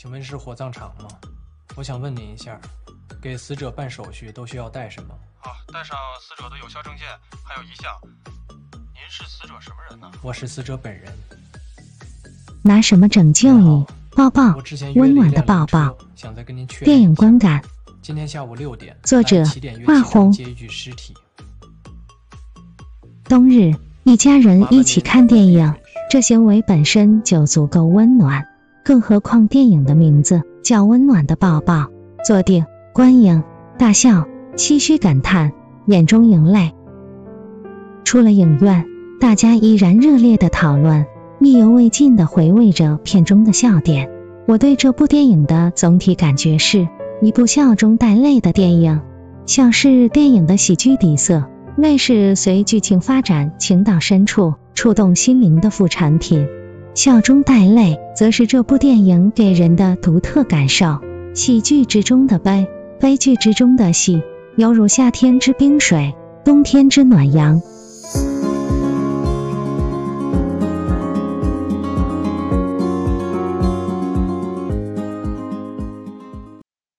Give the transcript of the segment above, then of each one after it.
请问是火葬场吗？我想问您一下，给死者办手续都需要带什么？好，带上死者的有效证件，还有遗像。您是死者什么人呢？我是死者本人。拿什么拯救你？抱抱，温暖的抱抱。想再跟您确认。电影观感。今天下午六点。作者：画红。接一具尸体。冬日，一家人一起看电影，这行为本身就足够温暖，更何况电影的名字叫《温暖的抱抱》。坐定，观影，大笑，唏嘘感叹，眼中盈泪。出了影院，大家依然热烈的讨论，意犹未尽的回味着片中的笑点。我对这部电影的总体感觉是一部笑中带泪的电影，笑是电影的喜剧底色。泪是随剧情发展，情到深处触动心灵的副产品，笑中带泪，则是这部电影给人的独特感受。喜剧之中的悲，悲剧之中的喜，犹如夏天之冰水，冬天之暖阳。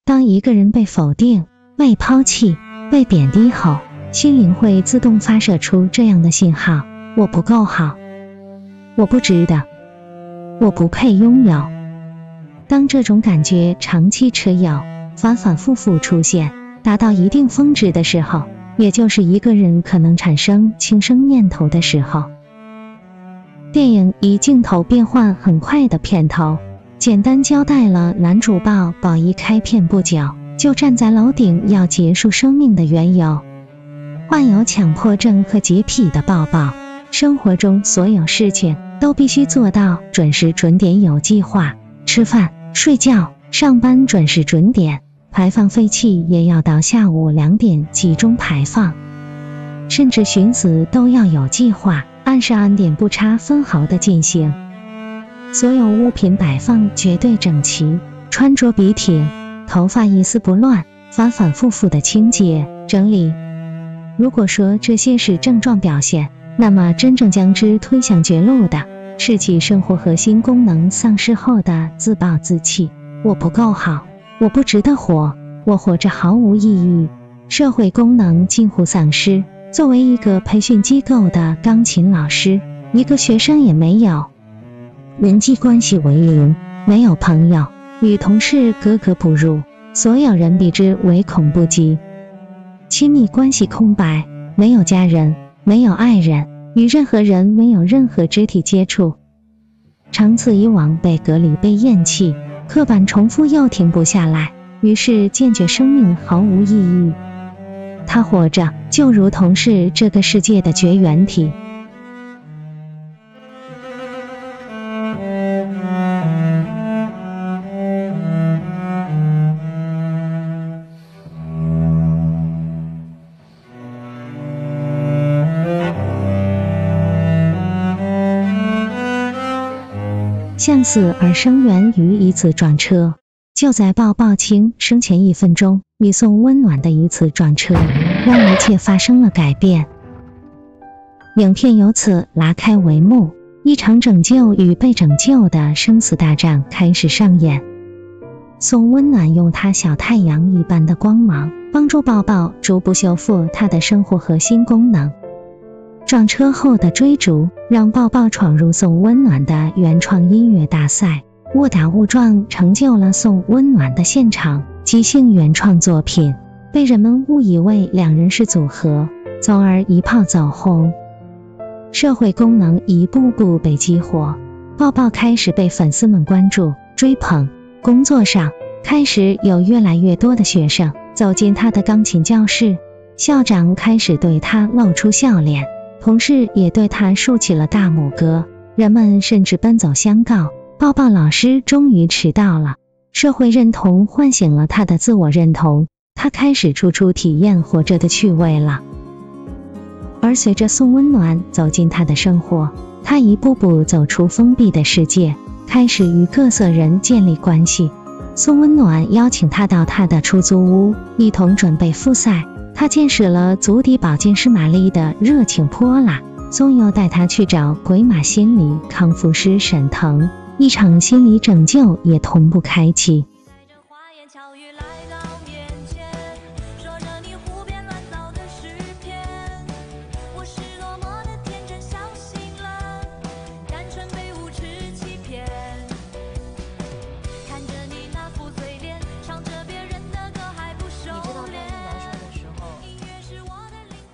当一个人被否定、被抛弃、被贬低后，心灵会自动发射出这样的信号：我不够好，我不值得，我不配拥有。当这种感觉长期持有，反反复复出现，达到一定峰值的时候，也就是一个人可能产生轻生念头的时候。电影以镜头变换很快的片头，简单交代了男主抱宝一开片不久就站在楼顶要结束生命的缘由。患有强迫症和洁癖的抱抱，生活中所有事情都必须做到准时准点有计划，吃饭、睡觉、上班准时准点，排放废气也要到下午两点集中排放，甚至寻死都要有计划，按时按点不差分毫的进行。所有物品摆放绝对整齐，穿着笔挺，头发一丝不乱，反反复复的清洁整理。如果说这些是症状表现，那么真正将之推向绝路的是其生活核心功能丧失后的自暴自弃。我不够好，我不值得活，我活着毫无意义，社会功能近乎丧失。作为一个培训机构的钢琴老师，一个学生也没有，人际关系为零，没有朋友，与同事格格不入，所有人避之唯恐不及。亲密关系空白，没有家人，没有爱人，与任何人没有任何肢体接触，长此以往被隔离、被厌弃，刻板重复又停不下来，于是渐觉生命毫无意义。他活着就如同是这个世界的绝缘体。向死而生源于一次撞车，就在鲍抱清生前一分钟，你送温暖的一次撞车，让一切发生了改变。影片由此拉开帷幕，一场拯救与被拯救的生死大战开始上演。送温暖用他小太阳一般的光芒，帮助抱抱逐步修复他的生活核心功能。撞车后的追逐，让抱抱闯入送温暖的原创音乐大赛，误打误撞成就了送温暖的现场即兴原创作品，被人们误以为两人是组合，从而一炮走红。社会功能一步步被激活，抱抱开始被粉丝们关注追捧。工作上，开始有越来越多的学生走进他的钢琴教室，校长开始对他露出笑脸。同事也对他竖起了大拇哥，人们甚至奔走相告：“抱抱老师终于迟到了。”社会认同唤醒了他的自我认同，他开始处处体验活着的趣味了。而随着送温暖走进他的生活，他一步步走出封闭的世界，开始与各色人建立关系。送温暖邀请他到他的出租屋，一同准备复赛。他见识了足底保健师玛丽的热情泼辣，宗佑带他去找鬼马心理康复师沈腾，一场心理拯救也同步开启。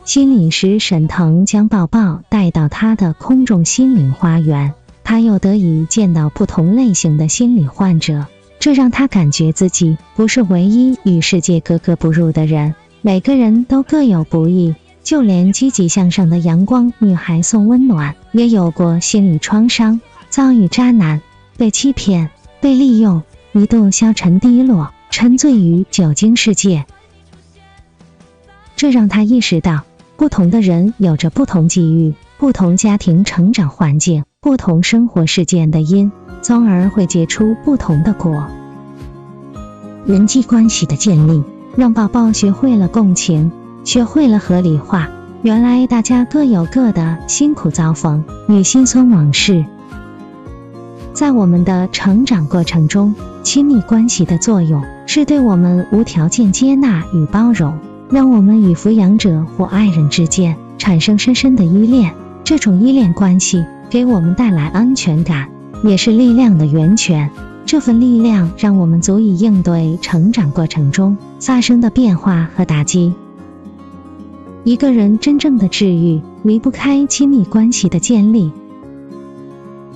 心理师沈腾将抱抱带到他的空中心灵花园，他又得以见到不同类型的心理患者，这让他感觉自己不是唯一与世界格格不入的人。每个人都各有不易，就连积极向上的阳光女孩宋温暖，也有过心理创伤，遭遇渣男，被欺骗，被利用，一度消沉低落，沉醉于酒精世界。这让他意识到。不同的人有着不同际遇、不同家庭成长环境、不同生活事件的因，从而会结出不同的果。人际关系的建立，让宝宝学会了共情，学会了合理化。原来大家各有各的辛苦遭逢与心酸往事。在我们的成长过程中，亲密关系的作用是对我们无条件接纳与包容。让我们与抚养者或爱人之间产生深深的依恋，这种依恋关系给我们带来安全感，也是力量的源泉。这份力量让我们足以应对成长过程中发生的变化和打击。一个人真正的治愈离不开亲密关系的建立。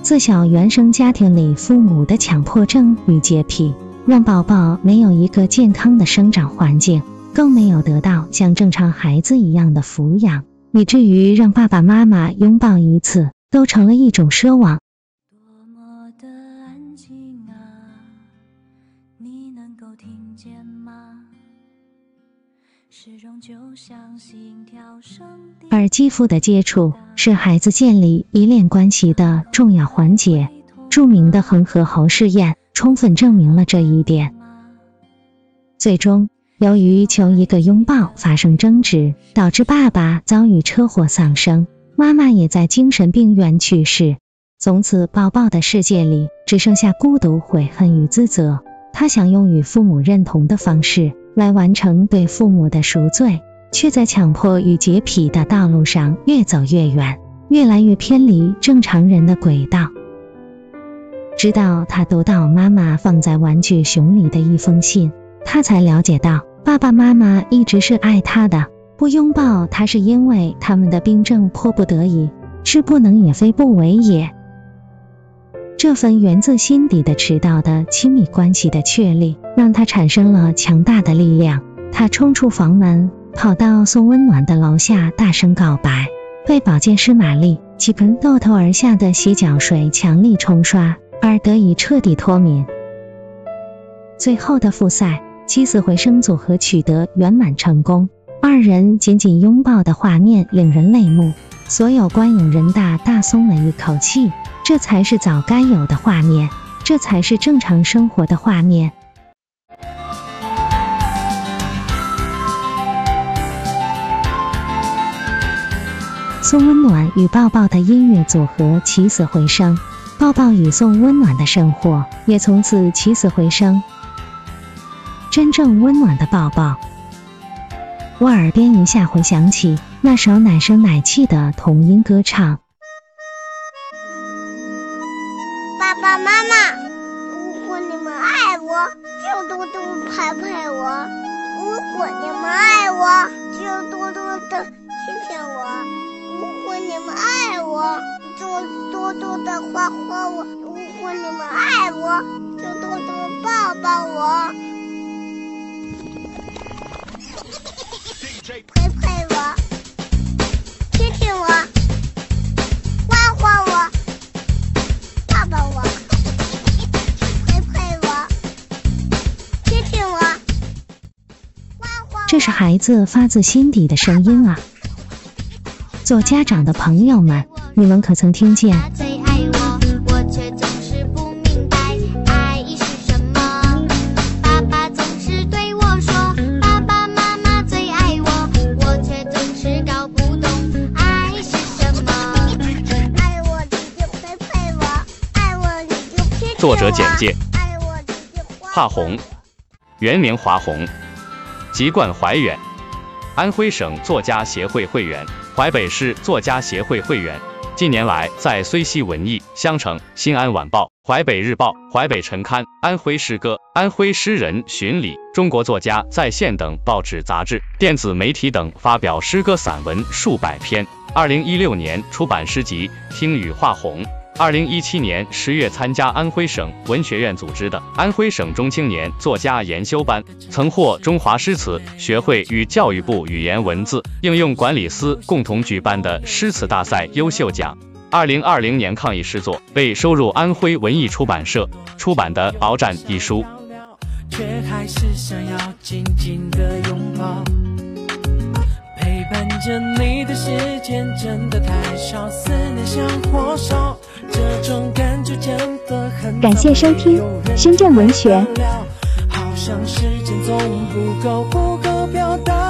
自小原生家庭里父母的强迫症与洁癖，让宝宝没有一个健康的生长环境。更没有得到像正常孩子一样的抚养，以至于让爸爸妈妈拥抱一次都成了一种奢望。多么的安静啊，你能够听见吗？始终就像心跳声。而肌肤的接触是孩子建立依恋关系的重要环节。著名的恒河猴试验充分证明了这一点。最终。由于求一个拥抱发生争执，导致爸爸遭遇车祸丧生，妈妈也在精神病院去世。从此，抱抱的世界里只剩下孤独、悔恨与自责。他想用与父母认同的方式来完成对父母的赎罪，却在强迫与洁癖的道路上越走越远，越来越偏离正常人的轨道。直到他读到妈妈放在玩具熊里的一封信，他才了解到。爸爸妈妈一直是爱他的，不拥抱他是因为他们的病症迫不得已，是不能也非不为也。这份源自心底的迟到的亲密关系的确立，让他产生了强大的力量。他冲出房门，跑到送温暖的楼下，大声告白，被保健师玛丽几盆豆头而下的洗脚水强力冲刷，而得以彻底脱敏。最后的复赛。起死回生组合取得圆满成功，二人紧紧拥抱的画面令人泪目，所有观影人大大松了一口气。这才是早该有的画面，这才是正常生活的画面。送温暖与抱抱的音乐组合起死回生，抱抱与送温暖的生活也从此起死回生。真正温暖的抱抱，我耳边一下回响起那首奶声奶气的童音歌唱。爸爸妈妈，如果你们爱我，就多多拍拍我；如果你们爱我，就多多的亲亲我；如果你们爱我，就多多的夸夸我；如果你们爱我，就多多抱抱我。是孩子发自心底的声音啊！做家长的朋友们，你们可曾听见？爱我你就陪陪我，爱我你就亲作者简介：爱我的句话华红，原名华红，籍贯怀远，安徽省作家协会会员，淮北市作家协会会员。近年来，在虽溪文艺、襄城、新安晚报、淮北日报、淮北晨刊、安徽诗歌、安徽诗人巡礼、中国作家在线等报纸、杂志、电子媒体等发表诗歌散文数百篇。二零一六年出版诗集《听雨画红》。二零一七年十月参加安徽省文学院组织的安徽省中青年作家研修班，曾获中华诗词学会与教育部语言文字应用管理司共同举办的诗词大赛优秀奖。二零二零年抗疫诗作被收入安徽文艺出版社出版的《鏖战》一书。却还是想要紧紧的拥抱。陪伴着你的时间真的太少，思念像火烧，感觉真的很感谢收听深圳文学。好像时间总不够，不够表达这